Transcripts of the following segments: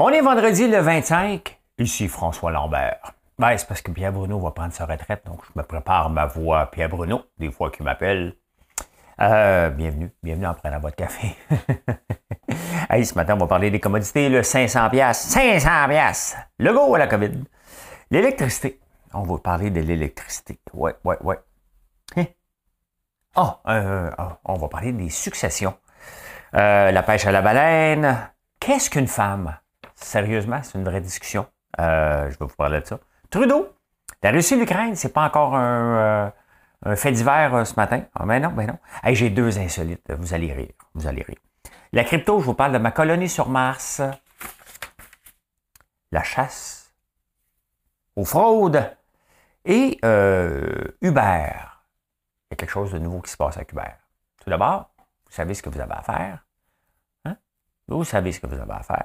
On est vendredi le 25. Ici François Lambert. Ben, c'est parce que Pierre Bruno va prendre sa retraite, donc je me prépare ma voix Pierre Bruno, des fois qu'il m'appelle. Euh, bienvenue, bienvenue en prenant votre café. hey, ce matin, on va parler des commodités, le 500 pièces, 500 pièces. Le go à la COVID. L'électricité. On va parler de l'électricité. Ouais, ouais, ouais. Hein? Oh, euh, oh, on va parler des successions. Euh, la pêche à la baleine. Qu'est-ce qu'une femme? Sérieusement, c'est une vraie discussion. Euh, je vais vous parler de ça. Trudeau, la Russie et l'Ukraine, c'est pas encore un, euh, fait divers euh, ce matin. Ah, ben non, ben non. j'ai deux insolites. Vous allez rire. Vous allez rire. La crypto, je vous parle de ma colonie sur Mars. La chasse aux fraudes. Et Uber. Il y a quelque chose de nouveau qui se passe avec Uber. Tout d'abord, vous savez ce que vous avez à faire. Hein? Vous savez ce que vous avez à faire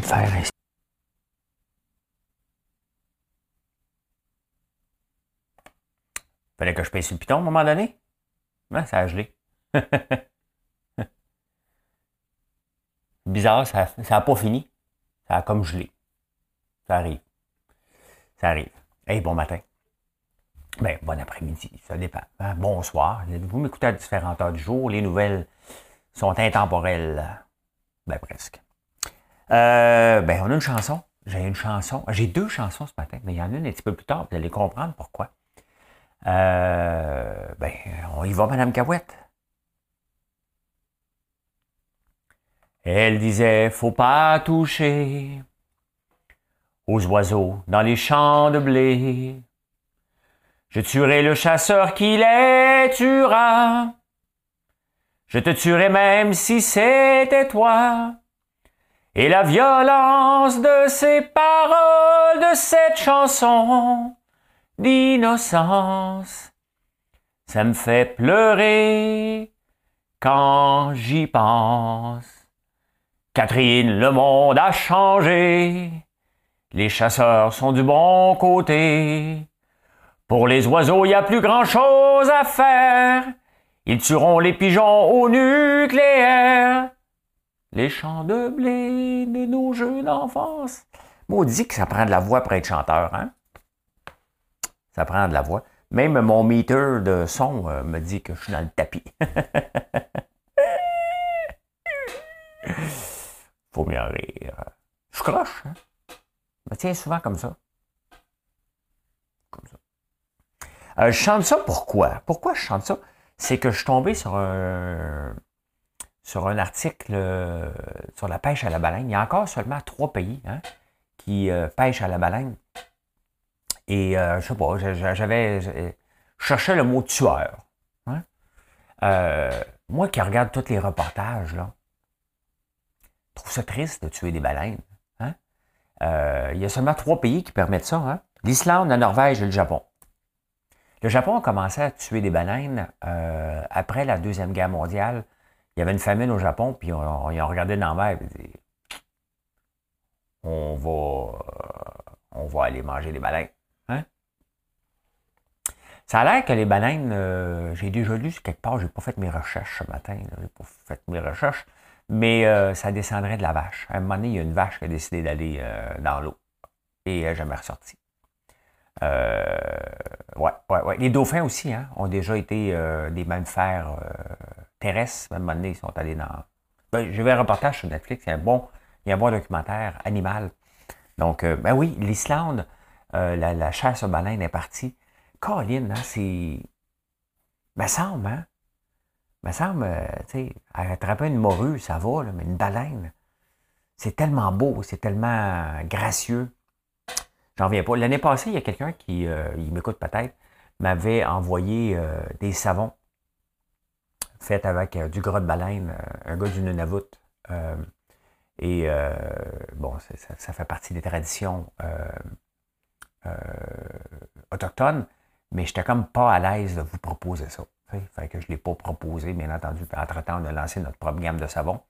De faire ainsi. Fallait que je paye sur le piton à un moment donné. ça a gelé. Bizarre, ça n'a pas fini. Ça a comme gelé. Ça arrive. Ça arrive. Hey, bon matin. Ben, bon après-midi, ça dépend. Hein, bonsoir. Vous m'écoutez à différentes heures du jour. Les nouvelles sont intemporelles. Ben, presque. Euh, ben, on a une chanson. J'ai une chanson. J'ai deux chansons ce matin, mais il y en a une un petit peu plus tard. Vous allez comprendre pourquoi. Euh, ben, on y va, Madame Cahouette. Elle disait, faut pas toucher aux oiseaux dans les champs de blé. Je tuerai le chasseur qui les tuera. Je te tuerai même si c'était toi. Et la violence de ces paroles, de cette chanson d'innocence, ça me fait pleurer quand j'y pense. Catherine, le monde a changé, les chasseurs sont du bon côté. Pour les oiseaux, il n'y a plus grand-chose à faire, ils tueront les pigeons au nucléaire les champs de blé de nos jeux d'enfance. Maudit que ça prend de la voix pour être chanteur, hein? Ça prend de la voix. Même mon meter de son euh, me dit que je suis dans le tapis. Faut mieux rire. Je croche, hein? Je me tiens souvent comme ça. Comme ça. Euh, je chante ça pourquoi? Pourquoi je chante ça? C'est que je suis tombé sur un, sur un article euh, sur la pêche à la baleine. Il y a encore seulement trois pays hein, qui euh, pêchent à la baleine. Et euh, je sais pas, j'avais. Je cherchais le mot tueur. Hein. moi qui regarde tous les reportages, là, je trouve ça triste de tuer des baleines. Hein. il y a seulement trois pays qui permettent ça. L'Islande, la Norvège et le Japon. Le Japon a commencé à tuer des baleines après la Deuxième Guerre mondiale il y avait une famine au Japon, puis on, ils ont dans la mer et dit on va, euh, on va aller manger des baleines. Hein? Ça a l'air que les baleines, euh, j'ai déjà lu quelque part, j'ai pas fait mes recherches ce matin, j'ai pas fait mes recherches, mais euh, ça descendrait de la vache. À un moment donné, il y a une vache qui a décidé d'aller dans l'eau et elle jamais ressortie. ouais, ouais, ouais. Les dauphins aussi hein, ont déjà été des mammifères à un ils sont allés dans. Ben, J'ai vu un reportage sur Netflix, il y a un bon, il y a un bon documentaire animal. Donc, euh, ben oui, l'Islande, euh, la, chasse aux baleines est partie. Colin, hein, c'est. Me semble, hein? Me semble, euh, tu sais, attraper une morue, ça va, mais une baleine, c'est tellement beau, c'est tellement gracieux. J'en viens pas. L'année passée, il y a quelqu'un qui, il m'écoute peut-être, m'avait envoyé des savons faite avec euh, du gras de baleine, euh, un gars du Nunavut. Euh, Et euh, bon, ça, fait partie des traditions autochtones, mais j'étais comme pas à l'aise de vous proposer ça. Fait que je ne l'ai pas proposé, bien entendu. Entre-temps, on a lancé notre propre gamme de savon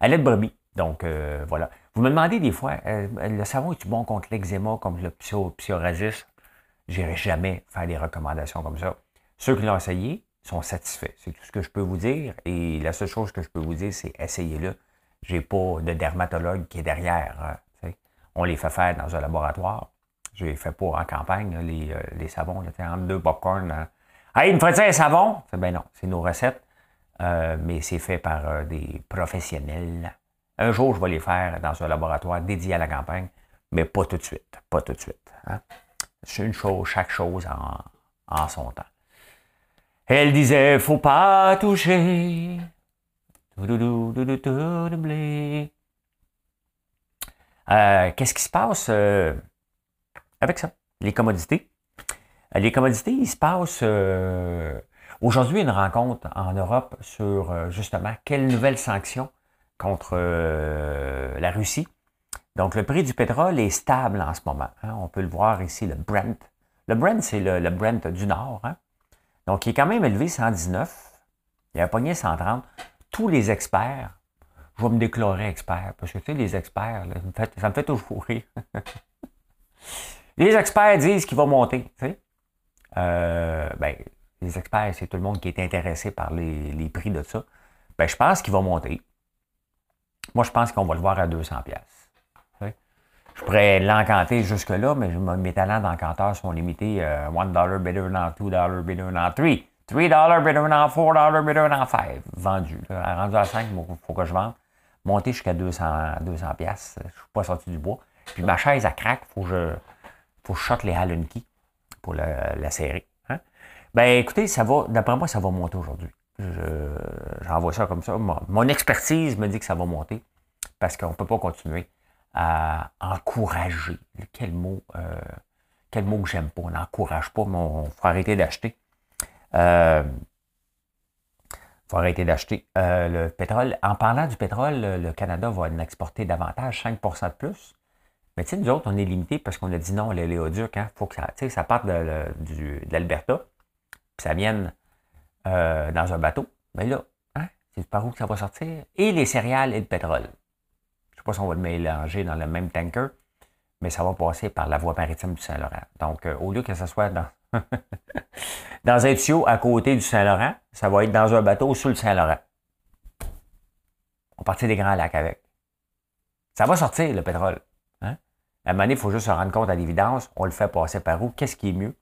à l'aide brebis. Donc, voilà. Vous me demandez des fois, le savon est-tu bon contre l'eczéma, comme le psoriasis? Je n'irai jamais faire des recommandations comme ça. Ceux qui l'ont essayé sont satisfaits. C'est tout ce que je peux vous dire. Et la seule chose que je peux vous dire, c'est essayez-le. J'ai pas de dermatologue qui est derrière. Hein, on les fait faire dans un laboratoire. Je les fais pas en campagne, les, euh, les, savons, là, entre deux popcorn. Hein. Hey, il me ferait un savon? Ben non, c'est nos recettes. Euh, mais c'est fait par euh, des professionnels. Un jour, je vais les faire dans un laboratoire dédié à la campagne, mais pas tout de suite. Pas tout de suite. Hein. C'est une chose, chaque chose en, son temps. Elle disait, faut pas toucher. Euh, qu'est-ce qui se passe euh, avec ça? Les commodités. Euh, les commodités, il se passe aujourd'hui une rencontre en Europe sur justement quelles nouvelles sanctions contre la Russie donc, le prix du pétrole est stable en ce moment. Hein. On peut le voir ici, le Brent. Le Brent, c'est le, Brent du Nord. Hein. Donc, il est quand même élevé 119. Il a pogné 130. Tous les experts, je vais me déclarer expert, parce que tu sais, les experts, ça me fait toujours rire. les experts disent qu'il va monter. Tu sais. Euh, ben, les experts, c'est tout le monde qui est intéressé par les, prix de ça. Ben, je pense qu'il va monter. Moi, je pense qu'on va le voir à 200 pièces. Je pourrais l'encanter jusque-là, mais mes talents d'encanteur sont limités. Euh, $1 better than $2 better than 3. $3 better than 4 better than 5. Vendu. Rendu à 5, il faut que je vende. Monter jusqu'à 200, 200 pièces. Je suis pas sorti du bois. Puis ma chaise, elle craque. Faut que je, faut que les Allen pour la, la série. Hein. Ben écoutez, ça va, d'après moi, ça va monter aujourd'hui. J'envoie ça comme ça. mon expertise me dit que ça va monter parce qu'on ne peut pas continuer à encourager. Quel mot, euh, quel mot que j'aime pas. On n'encourage pas, mais il faut arrêter d'acheter. Euh, faut arrêter d'acheter. Euh, le pétrole, en parlant du pétrole, le Canada va en exporter davantage, 5% de plus. Mais tu sais, nous autres, on est limité parce qu'on a dit non, l'éléoduc, hein, faut que ça, ça parte de, l'Alberta, puis ça vienne euh, dans un bateau. Mais là, hein, c'est par où que ça va sortir? Et les céréales et le pétrole sais pas si on va le mélanger dans le même tanker, mais ça va passer par la voie maritime du Saint-Laurent. Donc, euh, au lieu que ce soit dans, dans un tuyau à côté du Saint-Laurent, ça va être dans un bateau sous le Saint-Laurent. On partit des grands lacs avec. Ça va sortir, le pétrole. Hein? À un moment il faut juste se rendre compte à l'évidence, on le fait passer par où? Qu'est-ce qui est mieux?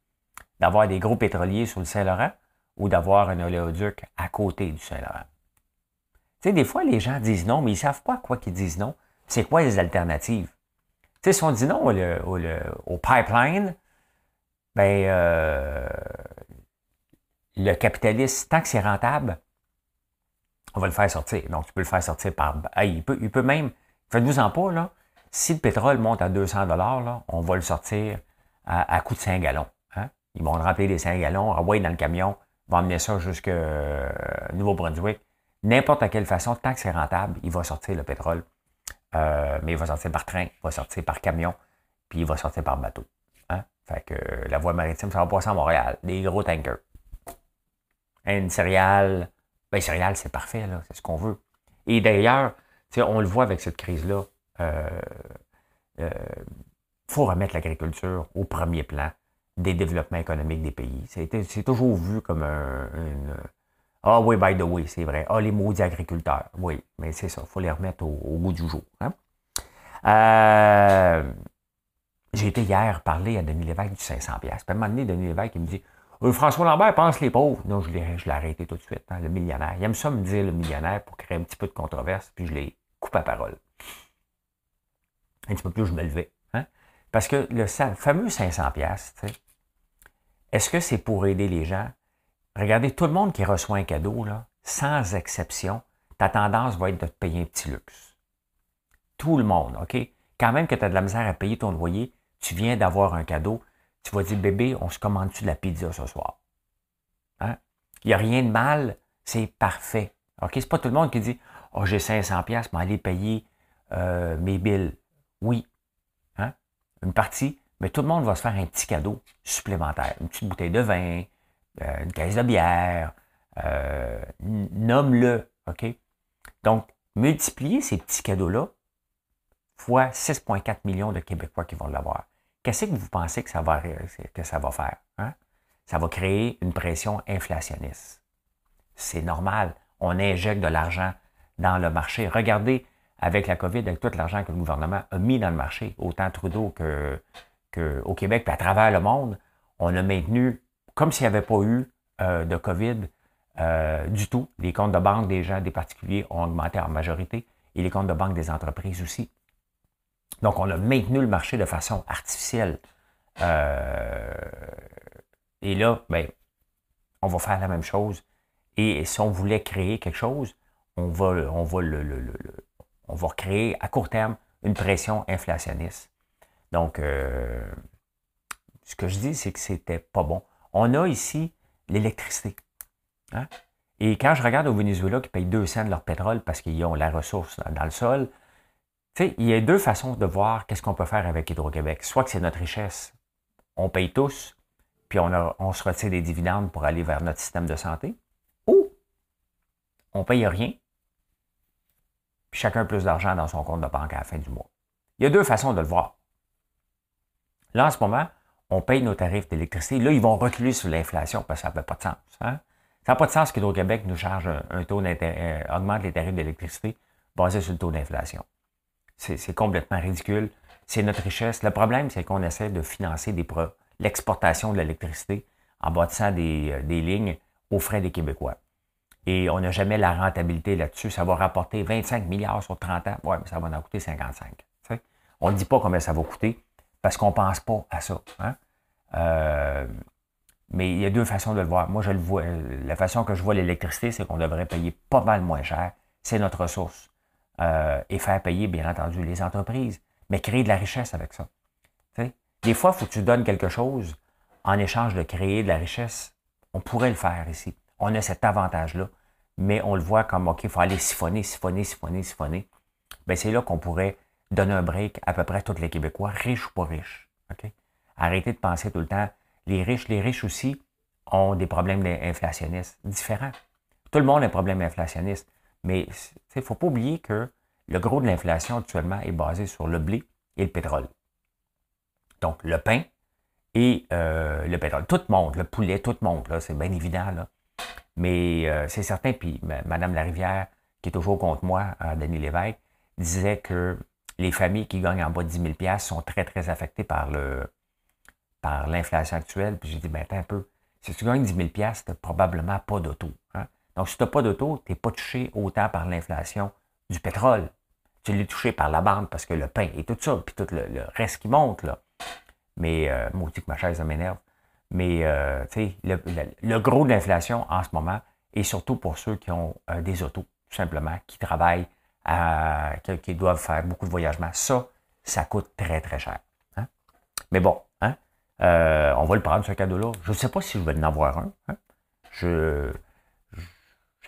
D'avoir des gros pétroliers sur le Saint-Laurent ou d'avoir un oléoduc à côté du Saint-Laurent? Tu sais, des fois, les gens disent non, mais ils ne savent pas quoi qu'ils disent non c'est quoi les alternatives? Tu sais, si on dit non au, pipeline, ben, euh, le capitaliste, tant que c'est rentable, on va le faire sortir. Donc, tu peux le faire sortir par. il, peut, même. Faites-vous en pas, là. Si le pétrole monte à 200 là, on va le sortir à, à coût de 5 gallons. Hein? Ils vont remplir les 5 gallons, envoyer dans le camion, vont emmener ça jusqu'à euh, Nouveau-Brunswick. N'importe quelle façon, tant que c'est rentable, il va sortir le pétrole euh, mais il va sortir par train, il va sortir par camion, puis il va sortir par bateau. Hein? Fait que la voie maritime, ça va passer à Montréal. Des gros tankers. Une céréale, ben céréales, c'est parfait, là, c'est ce qu'on veut. Et d'ailleurs, on le voit avec cette crise-là. Il euh, euh, faut remettre l'agriculture au premier plan des développements économiques des pays. C'est toujours vu comme un, une, ah oui, by the way, c'est vrai. Ah, les maudits agriculteurs. Oui, mais c'est ça, il faut les remettre au, goût du jour. Hein. Euh, j'ai été hier parler à Denis Lévesque du 500$. Puis à un moment donné, Denis Lévesque, il me dit euh, François Lambert pense les pauvres. Non, je l'ai, arrêté tout de suite, hein, le millionnaire. Il aime ça me dire le millionnaire pour créer un petit peu de controverse, puis je l'ai coupé à parole. Un petit peu plus, je me levais. Hein. Parce que le fameux 500$, est-ce que c'est pour aider les gens Regardez, tout le monde qui reçoit un cadeau, là, sans exception, ta tendance va être de te payer un petit luxe. Tout le monde, OK? Quand même que tu as de la misère à payer ton loyer, tu viens d'avoir un cadeau, tu vas dire, bébé, on se commande-tu de la pizza ce soir? Hein? Il n'y a rien de mal, c'est parfait. OK? C'est pas tout le monde qui dit, oh, j'ai 500 pièces mais aller payer euh, mes billes. Oui. Hein? Une partie, mais tout le monde va se faire un petit cadeau supplémentaire. Une petite bouteille de vin, euh, une caisse de bière, euh, nomme-le. OK? Donc, multiplier ces petits cadeaux-là fois 6,4 millions de Québécois qui vont l'avoir. Qu'est-ce que vous pensez que ça va, que ça va faire? Hein? Ça va créer une pression inflationniste. C'est normal. On injecte de l'argent dans le marché. Regardez, avec la COVID, avec tout l'argent que le gouvernement a mis dans le marché, autant Trudeau que, au Québec, puis à travers le monde, on a maintenu, comme s'il n'y avait pas eu euh, de COVID euh, du tout. Les comptes de banque des gens, des particuliers ont augmenté en majorité et les comptes de banque des entreprises aussi. Donc, on a maintenu le marché de façon artificielle. Euh, et là, ben, on va faire la même chose. Et si on voulait créer quelque chose, on va, on va, le, on va créer à court terme une pression inflationniste. Donc, ce que je dis, c'est que c'était pas bon. On a ici l'électricité. Hein? Et quand je regarde au Venezuela qui payent 2 cents de leur pétrole parce qu'ils ont la ressource dans le sol, il y a deux façons de voir qu'est-ce qu'on peut faire avec Hydro-Québec. Soit que c'est notre richesse, on paye tous, puis on, se retire des dividendes pour aller vers notre système de santé, ou on paye rien, puis chacun plus d'argent dans son compte de banque à la fin du mois. Il y a deux façons de le voir. Là, en ce moment, on paye nos tarifs d'électricité. Là, ils vont reculer sur l'inflation parce que ça n'a pas de sens. Hein? Ça n'a pas de sens qu'Hydro-Québec nous charge un, taux d'intérêt, euh, augmente les tarifs d'électricité basé sur le taux d'inflation. C'est complètement ridicule. C'est notre richesse. Le problème, c'est qu'on essaie de financer l'exportation de l'électricité en bâtissant des, euh, des lignes aux frais des Québécois. Et on n'a jamais la rentabilité là-dessus. Ça va rapporter 25 milliards sur 30 ans. Oui, mais ça va en coûter 55. On ne dit pas combien ça va coûter parce qu'on ne pense pas à ça. Hein? Euh, mais il y a deux façons de le voir. Moi, je le vois. La façon que je vois l'électricité, c'est qu'on devrait payer pas mal moins cher. C'est notre ressource. Euh, et faire payer, bien entendu, les entreprises. Mais créer de la richesse avec ça. Des fois, il faut que tu donnes quelque chose en échange de créer de la richesse. On pourrait le faire ici. On a cet avantage-là. Mais on le voit comme, OK, il faut aller siphonner, siphonner, siphonner, siphonner. Bien, c'est là qu'on pourrait donner un break à peu près à tous les Québécois, riches ou pas riches. OK? Arrêtez de penser tout le temps, les riches, les riches aussi ont des problèmes inflationnistes différents. Tout le monde a un problème inflationniste. Mais il ne faut pas oublier que le gros de l'inflation actuellement est basé sur le blé et le pétrole. Donc, le pain et euh, le pétrole. Tout monte, le poulet, tout monte, là, c'est bien évident. Là. Mais euh, c'est certain, puis Mme Larivière, qui est toujours contre moi, Denis Lévesque, disait que les familles qui gagnent en bas de 10 000 sont très, très affectées par le par l'inflation actuelle. Puis j'ai dit, ben attends un peu. Si tu gagnes 10 000 tu n'as probablement pas d'auto. Hein? Donc, si tu n'as pas d'auto, tu n'es pas touché autant par l'inflation du pétrole. Tu l'es touché par la banque parce que le pain et tout ça, puis tout le, reste qui monte, là. Mais, euh, maudit que ma chaise, m'énerve. Mais, euh, tu sais, le, gros de l'inflation en ce moment, et surtout pour ceux qui ont euh, des autos, tout simplement, qui travaillent qui, doivent faire beaucoup de voyagements. Ça, ça coûte très, très cher. Hein. Mais bon, hein, euh, on va le prendre, ce cadeau-là. Je ne sais pas si je vais en avoir un. Hein. Je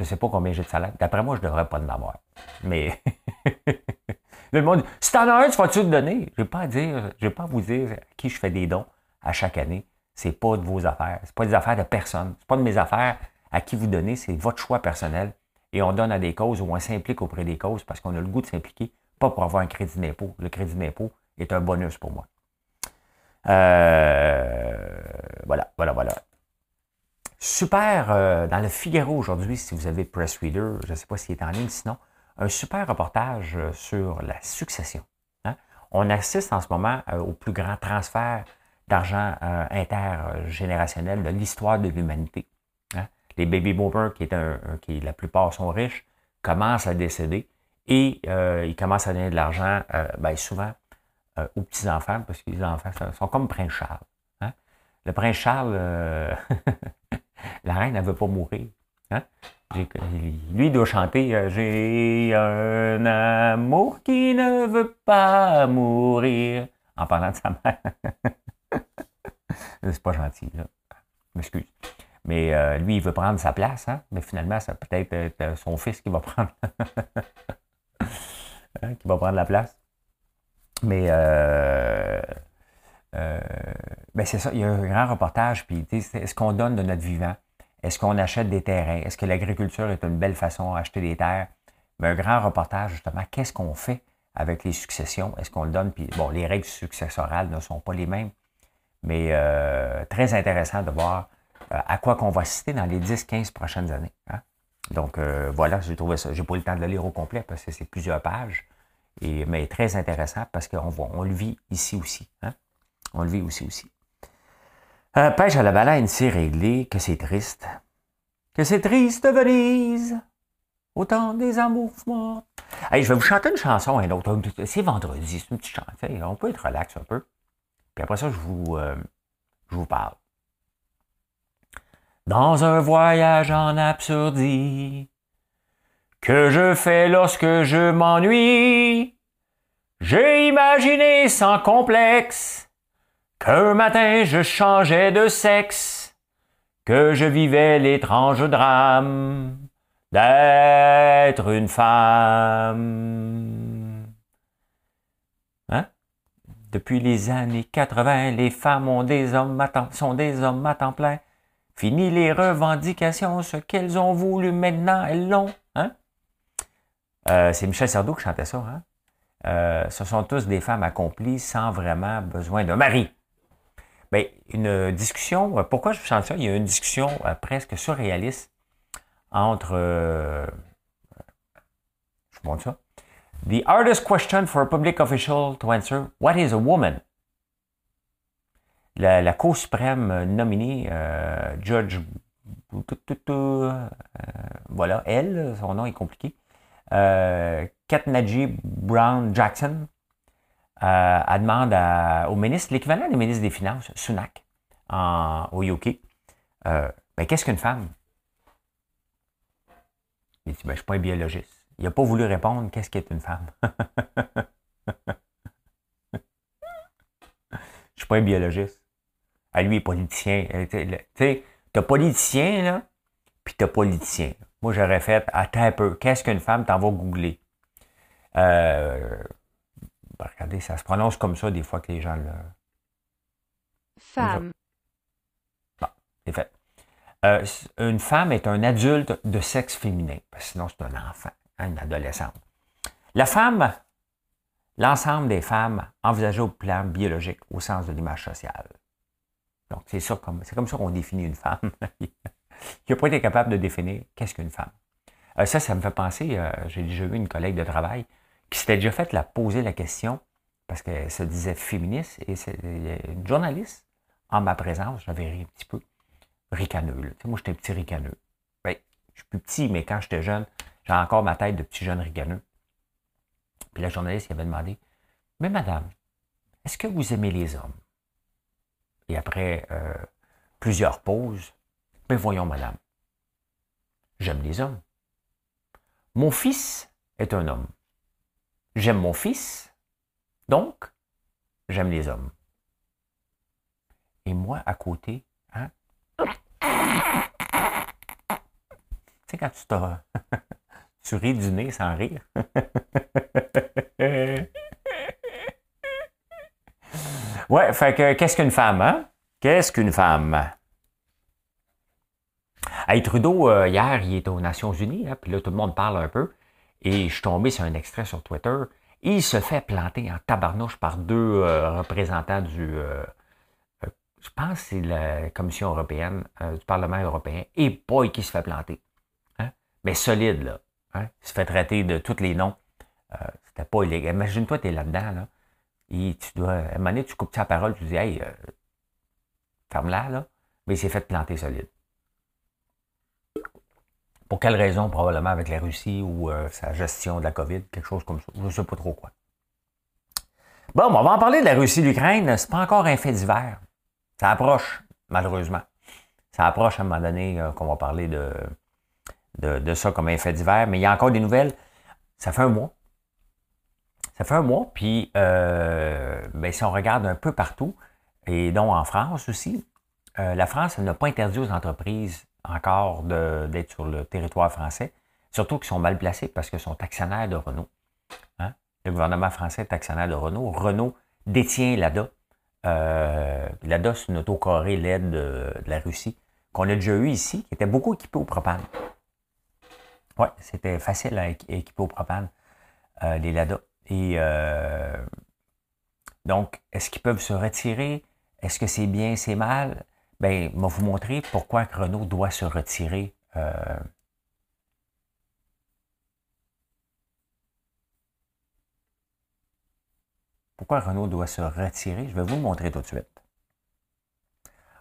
ne sais pas combien j'ai de salaire. D'après moi, je ne devrais pas en avoir. Mais le monde si tu en as un, tu vas-tu le donner? Je ne vais pas dire, pas vous dire à qui je fais des dons à chaque année. C'est pas de vos affaires. C'est pas des affaires de personne. C'est pas de mes affaires à qui vous donnez. C'est votre choix personnel et on donne à des causes ou on s'implique auprès des causes parce qu'on a le goût de s'impliquer, pas pour avoir un crédit d'impôt. Le crédit d'impôt est un bonus pour moi. Euh, voilà, voilà, voilà. Super, euh, dans le Figaro aujourd'hui, si vous avez Press Reader, je ne sais pas s'il est en ligne, sinon, un super reportage euh, sur la succession. Hein. On assiste en ce moment au plus grand transfert d'argent intergénérationnel de l'histoire de l'humanité les baby boomers, qui, est un, qui la plupart sont riches, commencent à décéder et euh, ils commencent à donner de l'argent, euh, ben, souvent, euh, aux petits-enfants, parce que les enfants sont comme Prince Charles. Hein. Le Prince Charles, la reine, elle ne veut pas mourir. Hein. Lui, il doit chanter J'ai un amour qui ne veut pas mourir en parlant de sa mère. C'est pas gentil, là. M'excuse. Mais euh, lui, il veut prendre sa place, hein? mais finalement, ça peut être euh, son fils qui va prendre. hein, qui va prendre la place. Mais euh, euh, ben c'est ça, il y a un grand reportage, puis est-ce qu'on donne de notre vivant? Est-ce qu'on achète des terrains? Est-ce que l'agriculture est une belle façon d'acheter des terres? Mais un grand reportage, justement, qu'est-ce qu'on fait avec les successions? Est-ce qu'on le donne? Puis, bon, les règles successorales ne sont pas les mêmes, mais euh, très intéressant de voir à quoi qu'on va assister dans les 10-15 prochaines années. Hein? Donc, euh, voilà, j'ai trouvé ça. J'ai pas eu le temps de le lire au complet parce que c'est plusieurs pages, et, mais très intéressant parce qu'on on le vit ici aussi. Hein? On le vit aussi aussi. pêche à la baleine, c'est réglé, que c'est triste. Que c'est triste, Venise. Autant des amours morts. Hey, je vais vous chanter une chanson, un autre. C'est vendredi, c'est une petite chanson. On peut être relax un peu. Puis après ça, je vous, euh, je vous parle. Dans un voyage en absurdie que je fais lorsque je m'ennuie, j'ai imaginé sans complexe qu'un matin je changeais de sexe, que je vivais l'étrange drame d'être une femme. Hein? Depuis les années 80, les femmes ont des hommes sont des hommes à temps plein. Fini les revendications, ce qu'elles ont voulu, maintenant elles l'ont. Hein? Euh, c'est Michel Sardou qui chantait ça. Hein? Euh, ce sont tous des femmes accomplies sans vraiment besoin d'un mari. Bien, une discussion, euh, pourquoi je chante ça? Il y a une discussion presque surréaliste entre. Je vous montre ça. The hardest question for a public official to answer What is a woman? La, Cour suprême nominée, euh, Judge. Euh, voilà, elle, son nom est compliqué. Euh, Brown Jackson euh, elle demande au ministre, l'équivalent des ministres des Finances, Sunak, en, au UK, euh, ben, qu'est-ce qu'une femme? Il dit, ben, je ne suis pas un biologiste. Il n'a pas voulu répondre qu'est-ce qu'est une femme? je ne suis pas un biologiste. À lui, politicien. Euh, tu sais, tu as politicien, là, puis tu as politicien. Moi, j'aurais fait, attends un peu, qu'est-ce qu'une femme? T'en vas googler? Euh, ben, regardez, ça se prononce comme ça des fois que les gens le. Femme. Bon, c'est fait. Euh, une femme est un adulte de sexe féminin, parce que sinon c'est un enfant, hein, une adolescente. La femme, l'ensemble des femmes envisagées au plan biologique, au sens de l'image sociale. Donc c'est ça comme c'est comme ça qu'on définit une femme. Il n'a pas été capable de définir qu'est-ce qu'une femme. Euh, ça, ça me fait penser, euh, j'ai déjà vu une collègue de travail qui s'était déjà fait la poser la question parce qu'elle se disait féministe et c'est une journaliste en ma présence, j'avais ri un petit peu ricaneux. Sais, moi, j'étais petit ricaneux. Ben, je suis plus petit, mais quand j'étais jeune, j'ai encore ma tête de petit jeune ricaneux. Puis la journaliste il avait demandé Mais madame, est-ce que vous aimez les hommes Et après euh, plusieurs pauses, ben voyons, madame, j'aime les hommes. Mon fils est un homme. J'aime mon fils, donc j'aime les hommes. Et moi, à côté, hein, tu sais, quand tu tu ris du nez sans rire. ouais, fait que qu'est-ce qu'une femme, hein? Qu'est-ce qu'une femme? Hey, Trudeau, euh, hier, il est aux Nations Unies, hein, puis là, tout le monde parle un peu. Et je suis tombé sur un extrait sur Twitter. Il se fait planter en tabarnouche par deux euh, représentants du, euh, je pense que c'est la Commission européenne, du Parlement européen, et boy qui se fait planter. Hein? Mais solide, là. Hein? Il se fait traiter de tous les noms. C'était pas illégal. Imagine-toi, tu es là-dedans, là. Et tu dois. À un moment donné, tu coupes ta parole, tu dis Hey, euh, ferme-la, là. Mais il s'est fait planter solide. Pour quelle raison? Probablement avec la Russie ou sa gestion de la COVID, quelque chose comme ça. Je ne sais pas trop quoi. Bon, on va en parler de la Russie, l'Ukraine. C'est pas encore un fait divers. Ça approche, malheureusement. Ça approche à un moment donné euh, qu'on va parler de, de, ça comme un fait divers, mais il y a encore des nouvelles. Ça fait un mois. Ça fait un mois, puis euh, ben, si on regarde un peu partout, et donc en France aussi, euh, la France n'a pas interdit aux entreprises encore d'être sur le territoire français, surtout qu'ils sont mal placés parce qu'ils sont actionnaires de Renault. Hein. Le gouvernement français est actionnaire de Renault. Renault détient l'ADA. Euh, L'ADA, c'est une autocorée LED de, la Russie qu'on a déjà eu ici, qui était beaucoup équipée au propane. Oui, c'était facile à équiper au propane, les LADA. Et euh, donc, est-ce qu'ils peuvent se retirer? Est-ce que c'est bien, c'est mal? Bien, je vais vous montrer pourquoi Renault doit se retirer. Euh, pourquoi Renault doit se retirer? Je vais vous le montrer tout de suite.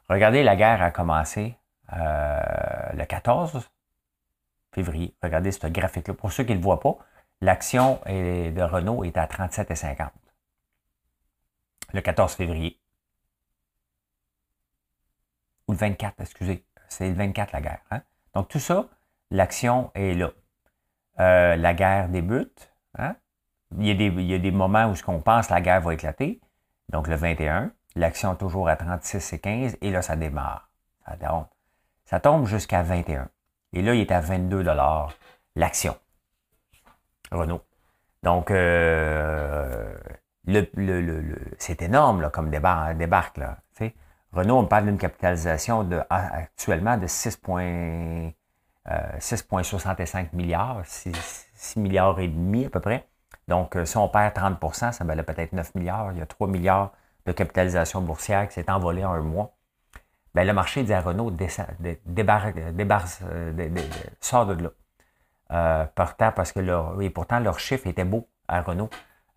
Regardez, la guerre a commencé le 14 février. Regardez ce graphique-là. Pour ceux qui ne le voient pas, l'action de Renault est à 37,50 le 14 février. Ou le 24, excusez. C'est le 24 la guerre. Hein? Donc tout ça, l'action est là. Euh, la guerre débute. Hein? Il, y a des, moments où ce qu'on pense la guerre va éclater. Donc le 21, l'action toujours à 36 et 15, et là, ça démarre. Ça tombe, ça tombe jusqu'à 21. Et là, il est à 22 l'action. Renault. Donc, euh, c'est énorme comme débar débarque. Renault, on parle d'une capitalisation actuellement de 6,65 euh, milliards, 6, milliards et demi à peu près. Donc, euh, si on perd 30% ça valait peut-être 9 milliards. Il y a 3 milliards de capitalisation boursière qui s'est envolée en un mois ben, le marché dit à Renault sort de là. Euh, parce que leur, et pourtant leur chiffre était beau à Renault.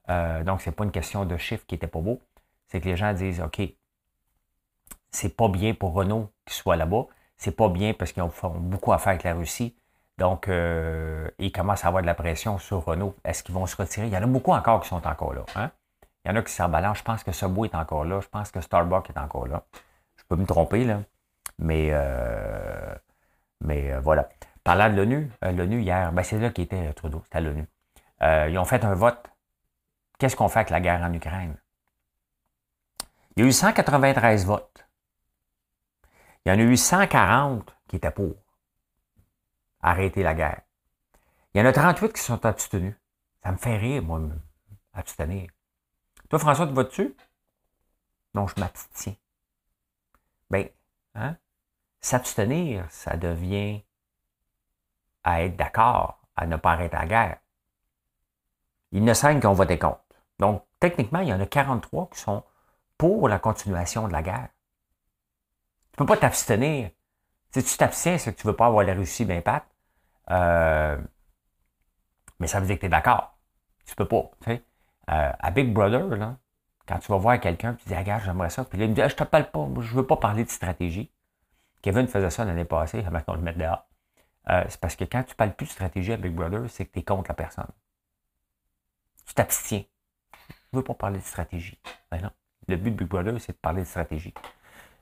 Euh, donc, c'est pas une question de chiffre qui était pas beau. C'est que les gens disent OK, c'est pas bien pour Renault qu'ils soient là-bas. C'est pas bien parce qu'ils font beaucoup à faire avec la Russie. Donc, euh, ils commencent à avoir de la pression sur Renault. Est-ce qu'ils vont se retirer? Il y en a beaucoup encore qui sont encore là. Hein? Il y en a qui s'emballent. Je pense que Subway est encore là. Je pense que Starbucks est encore là. Je peux me tromper, là. Mais, voilà. Parlant de l'ONU, euh, l'ONU hier, ben c'est là qui était Trudeau, c'était l'ONU. ils ont fait un vote. Qu'est-ce qu'on fait avec la guerre en Ukraine? Il y a eu 193 votes. Il y en a eu 140 qui étaient pour arrêter la guerre. Il y en a 38 qui sont abstenus. Ça me fait rire, moi, abstenir. Toi, François, tu votes-tu? Non, je m'abstiens. Bien, hein? s'abstenir, ça devient à être d'accord, à ne pas arrêter la guerre. Il y en a cinq qui voté contre. Donc, techniquement, il y en a 43 qui sont pour la continuation de la guerre. Tu ne peux pas t'abstenir. Si tu t'abstiens, c'est que tu ne veux pas avoir la Russie d'impact. Euh, mais ça veut dire que tu es d'accord. Tu peux pas. Euh, à Big Brother, là, quand tu vas voir quelqu'un, tu dis, regarde, j'aimerais ça. Puis là, il me dit, ah, je te parle pas, je veux pas parler de stratégie. Kevin faisait ça l'année passée, maintenant on le met dehors. Euh, c'est parce que quand tu parles plus de stratégie à Big Brother, c'est que tu es contre la personne. Tu t'abstiens. Je veux pas parler de stratégie. Ben non. Le but de Big Brother, c'est de parler de stratégie.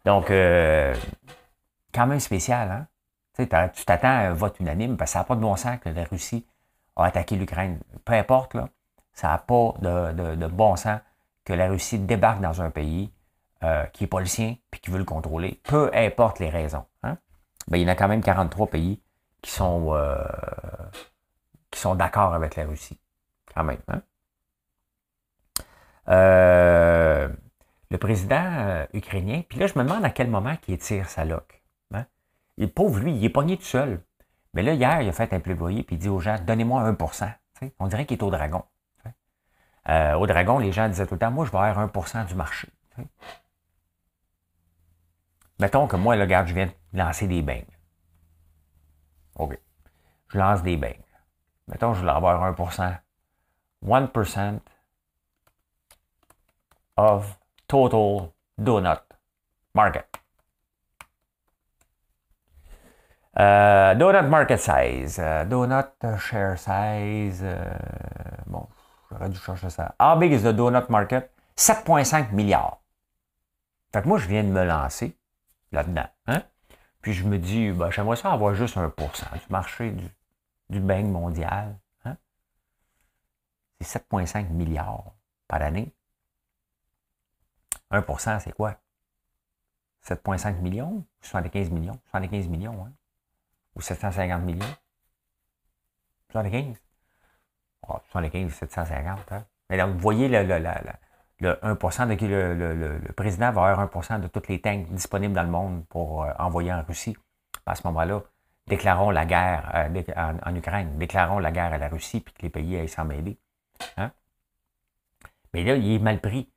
Donc, euh, quand même spécial, hein? Tu t'attends à un vote unanime, parce que ça n'a pas de bon sens que la Russie a attaqué l'Ukraine. Peu importe, là, ça n'a pas de bon sens que la Russie débarque dans un pays euh, qui n'est pas le sien puis qui veut le contrôler, peu importe les raisons. Hein? Ben, il y en a quand même 43 pays qui sont, euh, sont d'accord avec la Russie. Quand même. Hein? Euh, le président ukrainien, puis là, je me demande à quel moment il tire sa loque. Hein? Il pauvre, lui, il est pogné tout seul. Mais là, hier, il a fait un plaidoyer, puis il dit aux gens, donnez-moi 1%. On dirait qu'il est au dragon. Euh, au Dragon, les gens disaient tout le temps, moi, je vais avoir 1% du marché. Mettons que moi, le gars, je viens de lancer des bains. OK. Je lance des bains. Mettons je vais avoir 1%. 1% of total donut market. Euh, donut market size. Euh, donut share size. bon, J'aurais dû chercher ça. How big is the donut market? 7,5 milliards. Fait que moi, je viens de me lancer là-dedans. Hein? Puis je me dis, ben, j'aimerais ça avoir juste 1% du marché du, du bang mondial. Hein? C'est 7,5 milliards par année. 1%, c'est quoi? 7,5 millions? 75 millions? 75 millions, hein? Ou 750 millions? 75? Oh, 75, 750, hein? Mais donc, vous voyez le, le, le 1%, de, le, président va avoir 1% de toutes les tanks disponibles dans le monde pour euh, envoyer en Russie. À ce moment-là, déclarons la guerre euh, en, Ukraine, déclarons la guerre à la Russie, puis que les pays aillent s'en mêler. Hein? Mais là, il est mal pris.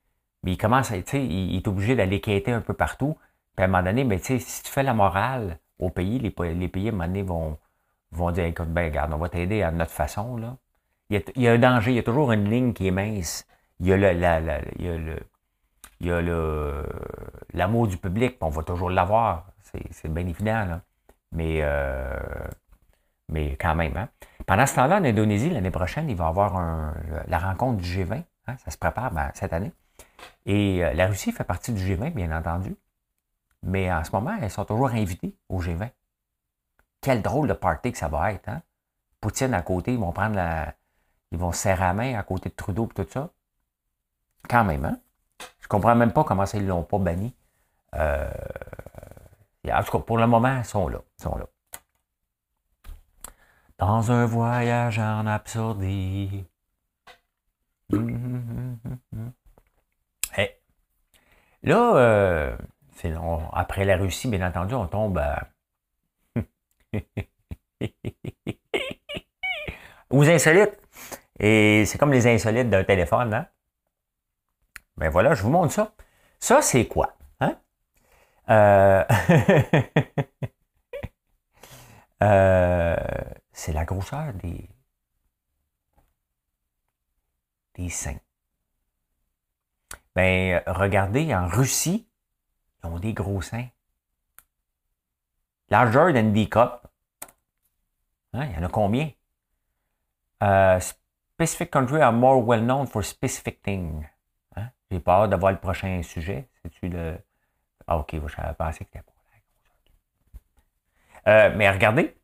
Mais il commence à, tu il, est obligé d'aller quêter un peu partout. Puis à un moment donné, mais si tu fais la morale au pays, les, les pays, à un moment donné, vont, vont dire, écoute, ben, regarde, on va t'aider à notre façon, là. Il y, a, il y, a, un danger, il y a toujours une ligne qui est mince. Il y a le, il y a le, l'amour du public, on va toujours l'avoir. C'est, bien évident, là. Mais, euh, mais quand même, hein. Pendant ce temps-là, en Indonésie, l'année prochaine, il va y avoir la rencontre du G20. Hein, ça se prépare ben, cette année. Et euh, la Russie fait partie du G20, bien entendu. Mais en ce moment, elles sont toujours invitées au G20. Quel drôle de party que ça va être, hein? Poutine à côté, ils vont prendre la. Ils vont serrer la main à côté de Trudeau et tout ça. Quand même, hein? Je comprends même pas comment ça, ils l'ont pas banni. Euh, en tout cas, pour le moment, ils sont là. Ils sont là. Dans un voyage en absurdie. Là, euh, après la Russie, bien entendu, on tombe aux insolites. Et c'est comme les insolites d'un téléphone, hein? Ben voilà, je vous montre ça. Ça, c'est quoi? Hein? Euh, euh, c'est la grosseur des, seins. Ben, regardez, en Russie, ils ont des gros seins. Larger than D cup. Hein, il y en a combien? Uh, specific countries are more well known for specific things. J'ai peur d'avoir le prochain sujet. C'est-tu le. Ah, ok, je pensé que c'était pour euh, Mais regardez,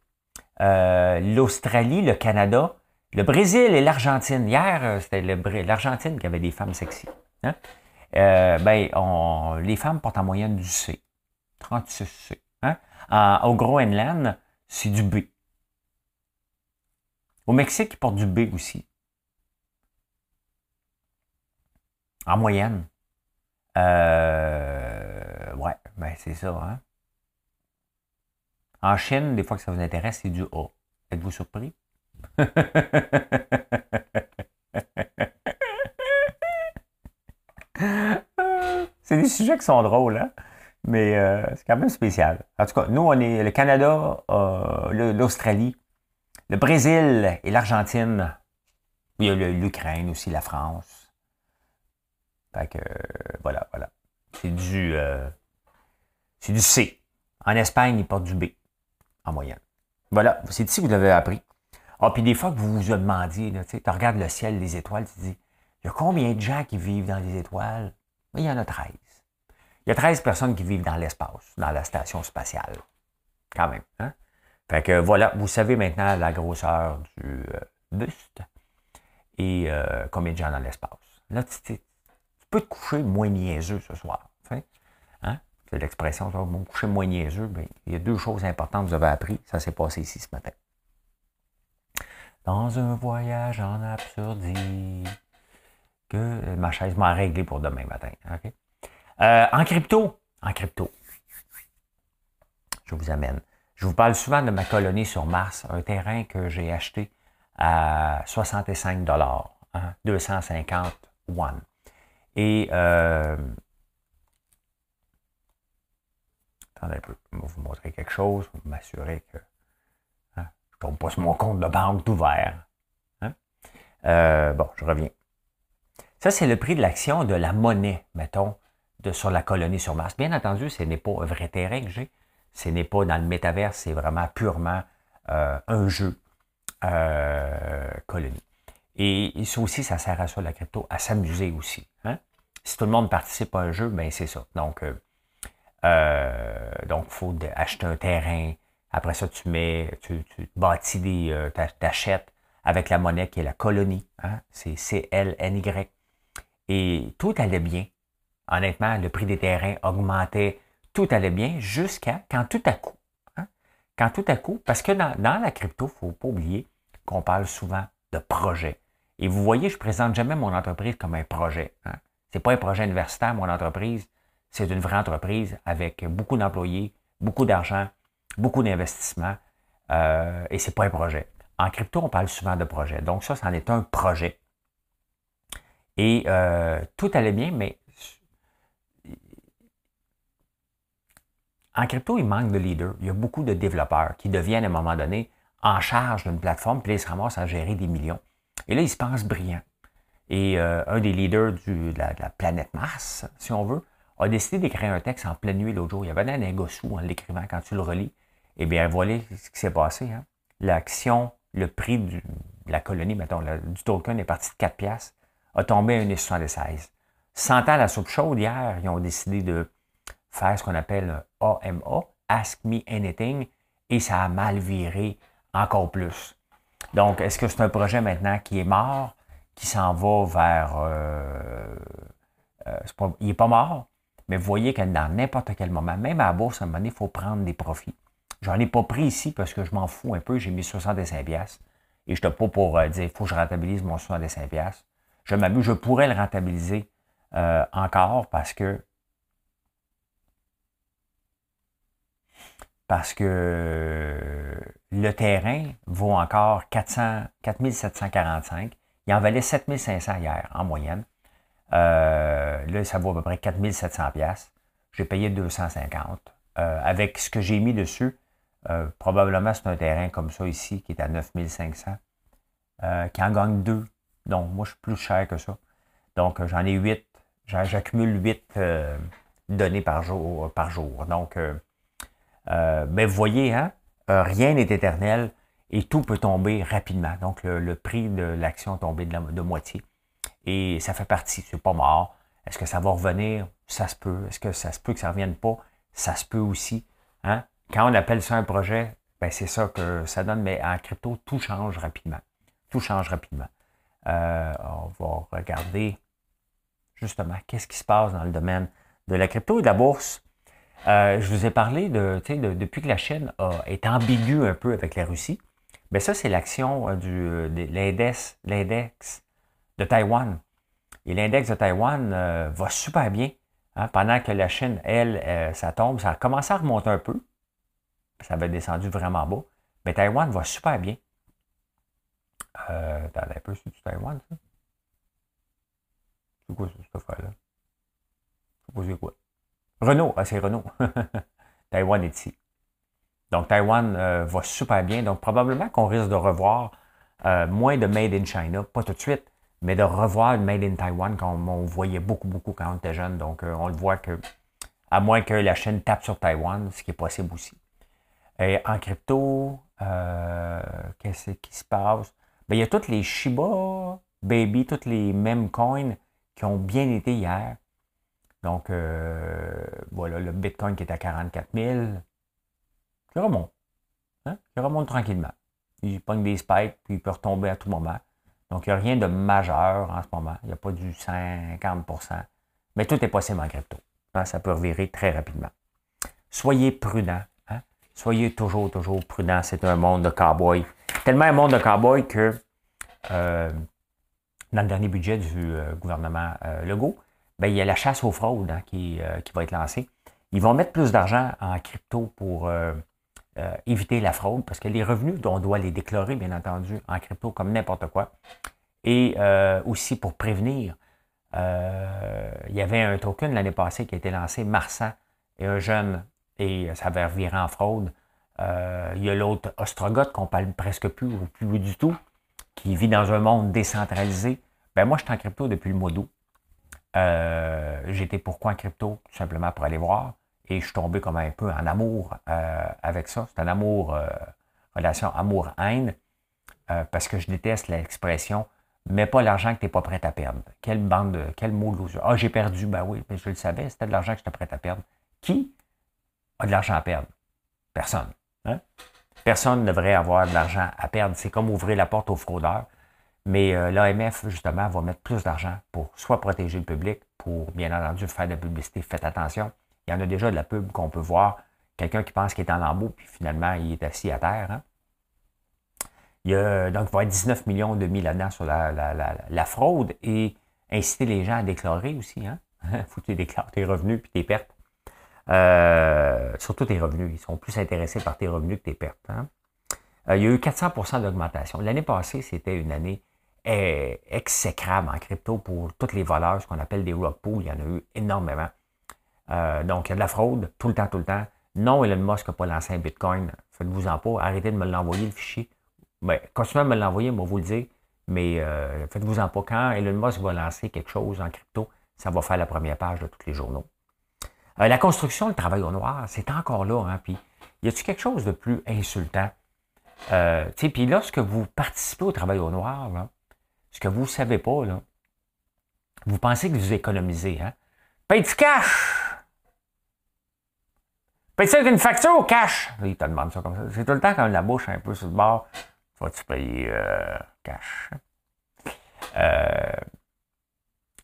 euh, l'Australie, le Canada, le Brésil et l'Argentine. Hier, euh, c'était l'Argentine qui avait des femmes sexy. Hein? Euh, ben, les femmes portent en moyenne du C. 36 C. Hein? au Groenland, c'est du B. Au Mexique, ils portent du B aussi. En moyenne. Euh, ouais, ben c'est ça. Hein? En Chine, des fois que ça vous intéresse, c'est du A. Êtes-vous surpris? c'est des sujets qui sont drôles, hein? mais euh, c'est quand même spécial. En tout cas, nous, on est le Canada, euh, l'Australie, le Brésil et l'Argentine. Il y a l'Ukraine aussi, la France. Fait que, voilà, voilà. C'est du, euh, c'est du C. En Espagne, ils portent du B, en moyenne. Voilà, c'est ici que vous l'avez appris. Ah, puis des fois que vous vous demandiez, tu regardes le ciel, les étoiles, tu te dis, il y a combien de gens qui vivent dans les étoiles? il y en a 13. Il y a 13 personnes qui vivent dans l'espace, dans la station spatiale. Quand même. Hein? Fait que voilà, vous savez maintenant la grosseur du euh, buste et euh, combien de gens dans l'espace. Là, tu, peux te coucher moins niaiseux ce soir. Hein? C'est l'expression, me coucher moins niaiseux. Ben, il y a deux choses importantes que vous avez appris. Ça s'est passé ici ce matin. Dans un voyage en absurdie que ma chaise m'a réglé pour demain matin. Euh, en crypto, en crypto, je vous amène. Je vous parle souvent de ma colonie sur Mars, un terrain que j'ai acheté à 65 dollars, 250 one. Et euh, attendez un peu, je vais vous montrer quelque chose, pour m'assurer que hein, je ne tombe pas sur mon compte de banque ouvert. Hein. Euh, bon, je reviens. Ça, c'est le prix de l'action de la monnaie, mettons, de, sur la colonie sur Mars. Bien entendu, ce n'est pas un vrai terrain que j'ai. Ce n'est pas dans le métaverse, c'est vraiment purement euh, un jeu colonie. Et, ça aussi, ça sert à ça, la crypto, à s'amuser aussi. Si tout le monde participe à un jeu, ben c'est ça. Donc, euh, donc, il faut acheter un terrain. Après ça, tu mets, tu, tu bâtis des, t'achètes avec la monnaie qui est la colonie. Hein. C'est C-L-N-Y. Et tout allait bien. Honnêtement, le prix des terrains augmentait, tout allait bien jusqu'à quand tout à coup. Hein, quand tout à coup, parce que dans, la crypto, il ne faut pas oublier qu'on parle souvent de projets. Et vous voyez, je présente jamais mon entreprise comme un projet. Hein. N'est pas un projet universitaire, mon entreprise. C'est une vraie entreprise avec beaucoup d'employés, beaucoup d'argent, beaucoup d'investissements. Euh, et ce n'est pas un projet. En crypto, on parle souvent de projet. Donc ça, c'en est un projet. Et euh, tout allait bien, mais en crypto, il manque de leaders. Il y a beaucoup de développeurs qui deviennent à un moment donné en charge d'une plateforme, puis ils se ramassent à gérer des millions. Et là, ils se pensent brillants. Et euh, un des leaders de, la, planète Mars, si on veut, a décidé d'écrire un texte en pleine nuit l'autre jour. Il y avait un gossou en l'écrivant quand tu le relis. Eh bien, voilà ce qui s'est passé. Hein. L'action, le prix de la colonie, mettons, du token est parti de 4 piastres, a tombé à 1,76. Sentant la soupe chaude hier, ils ont décidé de faire ce qu'on appelle un AMA, Ask Me Anything, et ça a mal viré encore plus. Donc, est-ce que c'est un projet maintenant qui est mort, qui s'en va vers... Euh, euh, il n'est pas mort, mais vous voyez que dans n'importe quel moment, même à la bourse, à un moment donné, il faut prendre des profits. J'en ai pas pris ici parce que je m'en fous un peu. J'ai mis 65 pièces et je ne pas pour euh, dire il faut que je rentabilise mon 65 pièces. Je m'amuse, je pourrais le rentabiliser encore parce que parce que le terrain vaut encore 400, 4745. Il en valait 7500 hier en moyenne. Euh, là, ça vaut à peu près 4700 pièces. J'ai payé 250. Euh, avec ce que j'ai mis dessus, euh, probablement c'est un terrain comme ça ici qui est à 9500, qui en gagne deux. Donc, moi, je suis plus cher que ça. Donc, j'en ai 8. J'accumule 8 données par jour. Par jour. Donc, mais vous voyez, hein, rien n'est éternel et tout peut tomber rapidement. Donc, le, prix de l'action est tombé de, moitié. Et ça fait partie, c'est pas mort. Est-ce que ça va revenir? Ça se peut. Est-ce que ça se peut que ça ne revienne pas? Ça se peut aussi. Hein? Quand on appelle ça un projet, ben c'est ça que ça donne, mais en crypto, tout change rapidement. Tout change rapidement. Euh, on va regarder justement qu'est-ce qui se passe dans le domaine de la crypto et de la bourse. Euh, je vous ai parlé de, de, depuis que la Chine est ambiguë un peu avec la Russie. Mais ça, c'est l'action euh, du de l'index, l'index de Taïwan. Et l'index de Taïwan euh, va super bien. Hein, pendant que la Chine, elle, ça tombe, ça a commencé à remonter un peu. Ça avait descendu vraiment bas. Mais Taïwan va super bien. Euh, attendez un peu, c'est du Taïwan, ça? C'est quoi cette affaire-là? C'est quoi? Renault, ah, c'est Renault. Taïwan est ici. Donc, Taïwan euh, va super bien. Donc, probablement qu'on risque de revoir euh, moins de Made in China, pas tout de suite, mais de revoir le Made in Taiwan comme on voyait beaucoup, beaucoup quand on était jeune. Donc, euh, on le voit que, à moins que la chaîne tape sur Taïwan, ce qui est possible aussi. Et en crypto, qu'est-ce qui se passe? Bien, il y a toutes les Shiba, Baby, toutes les mêmes coins qui ont bien été hier. Donc, voilà, le Bitcoin qui est à 44 000, il remonte. Hein? Il remonte tranquillement. Il pogne des spikes, puis il peut retomber à tout moment. Donc, il n'y a rien de majeur en ce moment. Il n'y a pas du 50% Mais tout est possible en crypto. Hein? Ça peut revirer très rapidement. Soyez prudent. Hein? Soyez toujours, toujours prudent. C'est un monde de cow-boy. Tellement un monde de cow-boy que euh, dans le dernier budget du euh, gouvernement Legault, ben, il y a la chasse aux fraudes hein, euh, qui, va être lancée. Ils vont mettre plus d'argent en crypto pour euh, euh, éviter la fraude, parce que les revenus, on doit les déclarer, bien entendu, en crypto comme n'importe quoi. Et aussi pour prévenir. il y avait un token l'année passée qui a été lancé, Marsan, et un jeune, et ça avait reviré en fraude. il y a l'autre Ostrogoth qu'on parle presque plus ou plus du tout, qui vit dans un monde décentralisé. Ben moi, je suis en crypto depuis le mois d'août. Euh, j'étais pourquoi en crypto? Tout simplement pour aller voir. Et je suis tombé comme un peu en amour euh, avec ça. C'est un amour, euh, relation amour-haine, parce que je déteste l'expression mais pas l'argent que tu n'es pas prêt à perdre. Quelle bande de. Quel mot loser. Ah, j'ai perdu. Ben oui, mais je le savais, c'était de l'argent que j'étais prêt à perdre. Qui a de l'argent à perdre? Personne. Hein? Personne ne devrait avoir de l'argent à perdre. C'est comme ouvrir la porte aux fraudeurs. Mais euh, l'AMF, justement, va mettre plus d'argent pour soit protéger le public, pour bien entendu faire de la publicité. Faites attention. Il y en a déjà de la pub qu'on peut voir. Quelqu'un qui pense qu'il est en lambeau, puis finalement, il est assis à terre. Hein. Il y a, donc, il va y avoir 19 millions de mis là-dedans sur la, fraude et inciter les gens à déclarer aussi. Hein? faut que tu déclares tes revenus puis tes pertes. Euh, surtout tes revenus. Ils sont plus intéressés par tes revenus que tes pertes. Hein? Euh, il y a eu 400 d'augmentation. L'année passée, c'était une année eh, exécrable en crypto pour tous les voleurs, ce qu'on appelle des rock pools. Il y en a eu énormément. Euh, donc, il y a de la fraude tout le temps, tout le temps. Non, Elon Musk n'a pas lancé un Bitcoin. Faites-vous en pas. Arrêtez de me l'envoyer, le fichier. Ben, continuez à me l'envoyer, moi, vous le dire. Mais euh, faites-vous en pas. Quand Elon Musk va lancer quelque chose en crypto, ça va faire la première page de tous les journaux. Euh, la construction, le travail au noir, c'est encore là. Hein, puis, y a-t-il quelque chose de plus insultant? Puis lorsque vous participez au travail au noir, ce que vous ne savez pas, vous pensez que vous économisez. Hein? Paye du cash! Paye-tu avec une facture au cash? Il te demande ça comme ça. C'est tout le temps quand la bouche un peu sur le bord. Vas-tu payer euh, cash? Euh,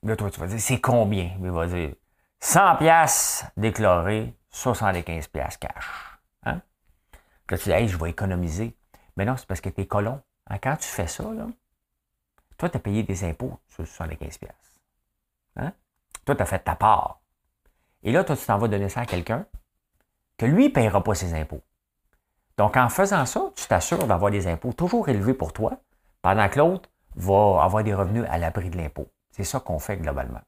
là, toi, tu vas dire, c'est combien? Il va dire 100 pièces déclarées, 75 pièces cash. Hein? Là, tu dis, hey, je vais économiser. Mais non, c'est parce que tu es colon. Hein, quand tu fais ça, là, toi, tu as payé des impôts sur 75 pièces. Hein? Toi, tu as fait ta part. Et là, toi, tu t'en vas donner ça à quelqu'un que lui ne paiera pas ses impôts. Donc, en faisant ça, tu t'assures d'avoir des impôts toujours élevés pour toi, pendant que l'autre va avoir des revenus à l'abri de l'impôt. C'est ça qu'on fait globalement.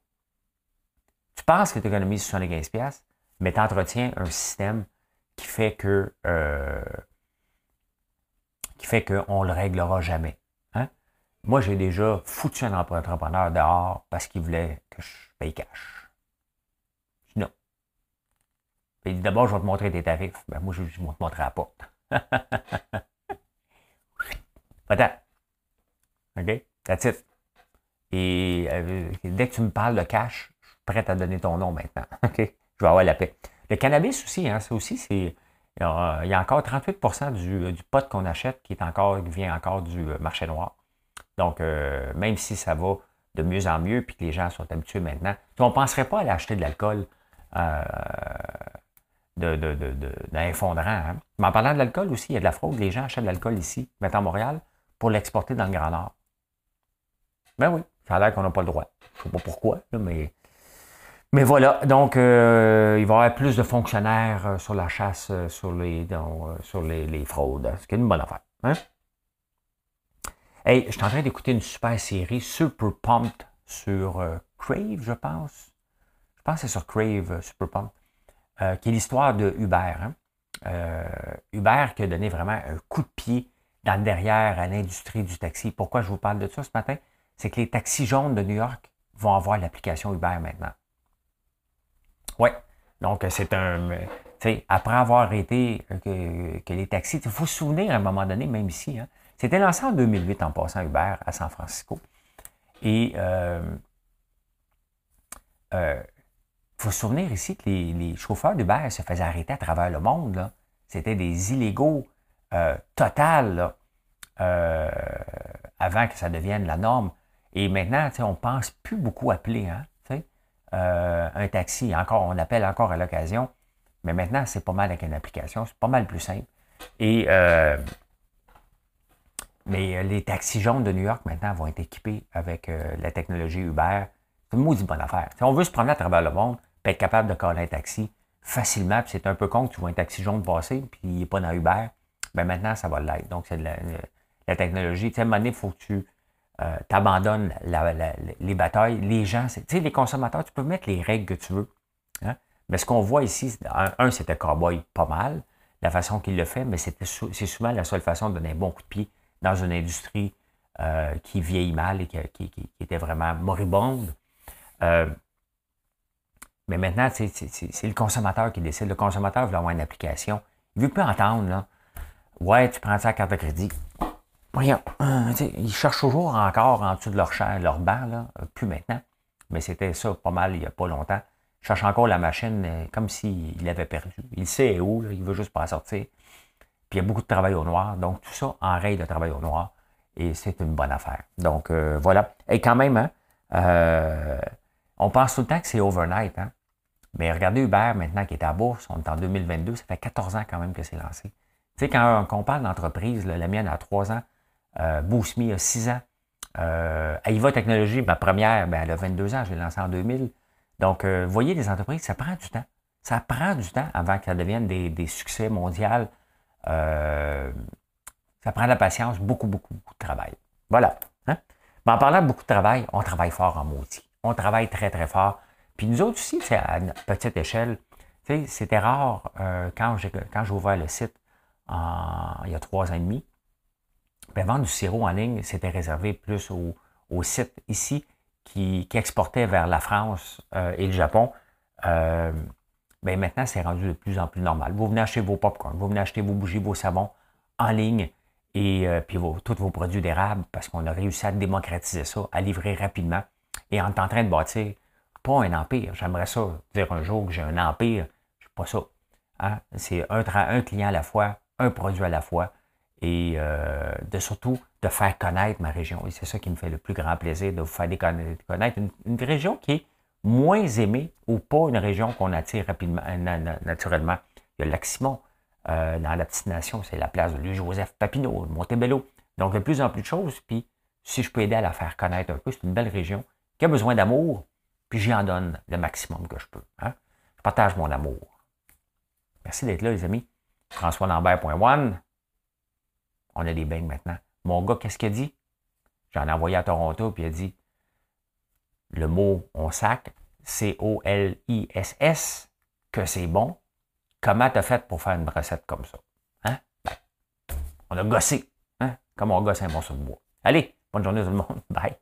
Tu penses que tu économises 75$, mais tu entretiens un système qui fait que euh, qui fait qu'on ne le réglera jamais. Hein? Moi, j'ai déjà foutu un entrepreneur dehors parce qu'il voulait que je paye cash. Non. Il dit d'abord, je vais te montrer tes tarifs. Ben, moi, je, vais te montrer la porte. Attends. OK? That's it. Et euh, dès que tu me parles de cash, je suis prêt à donner ton nom maintenant. OK? Je vais avoir la paix. Le cannabis aussi, hein, ça aussi, c'est. Il y a encore 38 du, du pot qu'on achète qui est encore, vient encore du euh, marché noir. Donc, euh, même si ça va de mieux en mieux, puis que les gens sont habitués maintenant, on ne penserait pas à aller acheter de l'alcool d'un Hein? Mais en parlant de l'alcool aussi, il y a de la fraude. Les gens achètent de l'alcool ici, maintenant à Montréal, pour l'exporter dans le Grand Nord. Ben oui, ça a l'air qu'on n'a pas le droit. Je ne sais pas pourquoi, mais. Mais voilà, donc euh, il va y avoir plus de fonctionnaires euh, sur la chasse, euh, sur les, sur les, fraudes, ce qui est une bonne affaire. Hein? Hey, je suis en train d'écouter une super série, Super Pumped, sur Crave, je pense. Je pense que c'est sur Crave, Super Pumped. Euh, qui est l'histoire de Uber. Hein. Euh, qui a donné vraiment un coup de pied dans le derrière à l'industrie du taxi. Pourquoi je vous parle de ça ce matin? C'est que les taxis jaunes de New York vont avoir l'application Uber maintenant. Oui. Donc, c'est un. Sais, après avoir euh, que, les taxis, il faut se souvenir à un moment donné, même ici, hein, c'était lancé en 2008 en passant Uber à San Francisco. Et euh, faut se souvenir ici que les, chauffeurs d'Uber se faisaient arrêter à travers le monde. C'était des illégaux euh, euh, avant que ça devienne la norme. Et maintenant, on ne pense plus beaucoup appeler hein, euh, un taxi. Encore, on appelle encore à l'occasion. Mais maintenant, c'est pas mal avec une application. C'est pas mal plus simple. Et mais les taxis jaunes de New York maintenant vont être équipés avec la technologie Uber. C'est une maudite bonne affaire. On veut se promener à travers le monde, être capable de coller un taxi facilement. Puis c'est un peu con que tu vois un taxi jaune passer, puis il n'est pas dans Uber. Ben maintenant, ça va l'être. Donc, c'est la, la, technologie. Tu sais, à un moment donné, il faut que tu euh, abandonnes les batailles. Les gens, tu sais, les consommateurs, tu peux mettre les règles que tu veux. Hein. Mais ce qu'on voit ici, un, c'était Cowboy pas mal, la façon qu'il le fait, mais c'est souvent la seule façon de donner un bon coup de pied dans une industrie euh, qui vieillit mal et qui, qui, était vraiment moribonde. Euh, mais maintenant, c'est le consommateur qui décide. Le consommateur veut avoir une application. Il ne veut plus entendre, là. Ouais, tu prends ça à carte de crédit. Voyons, euh, ils cherchent toujours encore en dessous de leur, chair, leur banc, là. Euh, plus maintenant. Mais c'était ça pas mal il n'y a pas longtemps. Il cherche encore la machine euh, comme s'il l'avait perdu. Il sait où, il veut juste pas sortir. Puis il y a beaucoup de travail au noir. Donc tout ça enraye le travail au noir. Et c'est une bonne affaire. Donc voilà. Et quand même, hein, on pense tout le temps que c'est overnight. Hein? Mais regardez Uber maintenant qui est à bourse, on est en 2022, ça fait 14 ans quand même que c'est lancé. Tu sais, quand on parle d'entreprise, la mienne a 3 ans Euh, a 6 ans. Euh, Aiva Technologies, ma première, ben, elle a 22 ans, je l'ai lancée en 2000. Donc, euh, voyez, les entreprises, ça prend du temps. Ça prend du temps avant qu'elles deviennent des, succès mondiaux. Euh, ça prend de la patience, beaucoup, beaucoup, beaucoup de travail. Voilà. Hein? en parlant de beaucoup de travail, on travaille fort en maudit. On travaille très, très fort. Puis nous autres aussi, c'est à petite échelle. C'était rare euh, quand j'ai ouvert le site il y a trois ans et demi. Ben, vendre du sirop en ligne, c'était réservé plus aux, au sites ici qui, qui, exportaient vers la France euh, et le Japon. Euh, ben maintenant, c'est rendu de plus en plus normal. Vous venez acheter vos popcorn, vous venez acheter vos bougies, vos savons en ligne et puis vos, tous vos produits d'érable parce qu'on a réussi à démocratiser ça, à livrer rapidement. Et on est en train de bâtir pas un empire. J'aimerais ça dire un jour que j'ai un empire. Je suis pas ça. Hein? C'est un, client à la fois, un produit à la fois et euh, de surtout de faire connaître ma région. Et c'est ça qui me fait le plus grand plaisir, de vous faire connaître une, région qui est moins aimée ou pas une région qu'on attire rapidement, euh, naturellement. Il y a le lac Simon, euh, dans la petite nation, c'est la place de Louis-Joseph Papineau, Montebello. Donc, de plus en plus de choses, puis si je peux aider à la faire connaître un peu, c'est une belle région qui a besoin d'amour, puis j'y en donne le maximum que je peux. Hein. Je partage mon amour. Merci d'être là, les amis. François Lambert.one. On a des beignes maintenant. Mon gars, qu'est-ce qu'il a dit? J'en ai envoyé à Toronto, puis il a dit le mot on sac, C-O-L-I-S-S, que c'est bon. Comment t'as fait pour faire une recette comme ça? Hein? Ben, on a gossé, hein? Comme on gosse un morceau de bois. Allez, bonne journée tout le monde. Bye.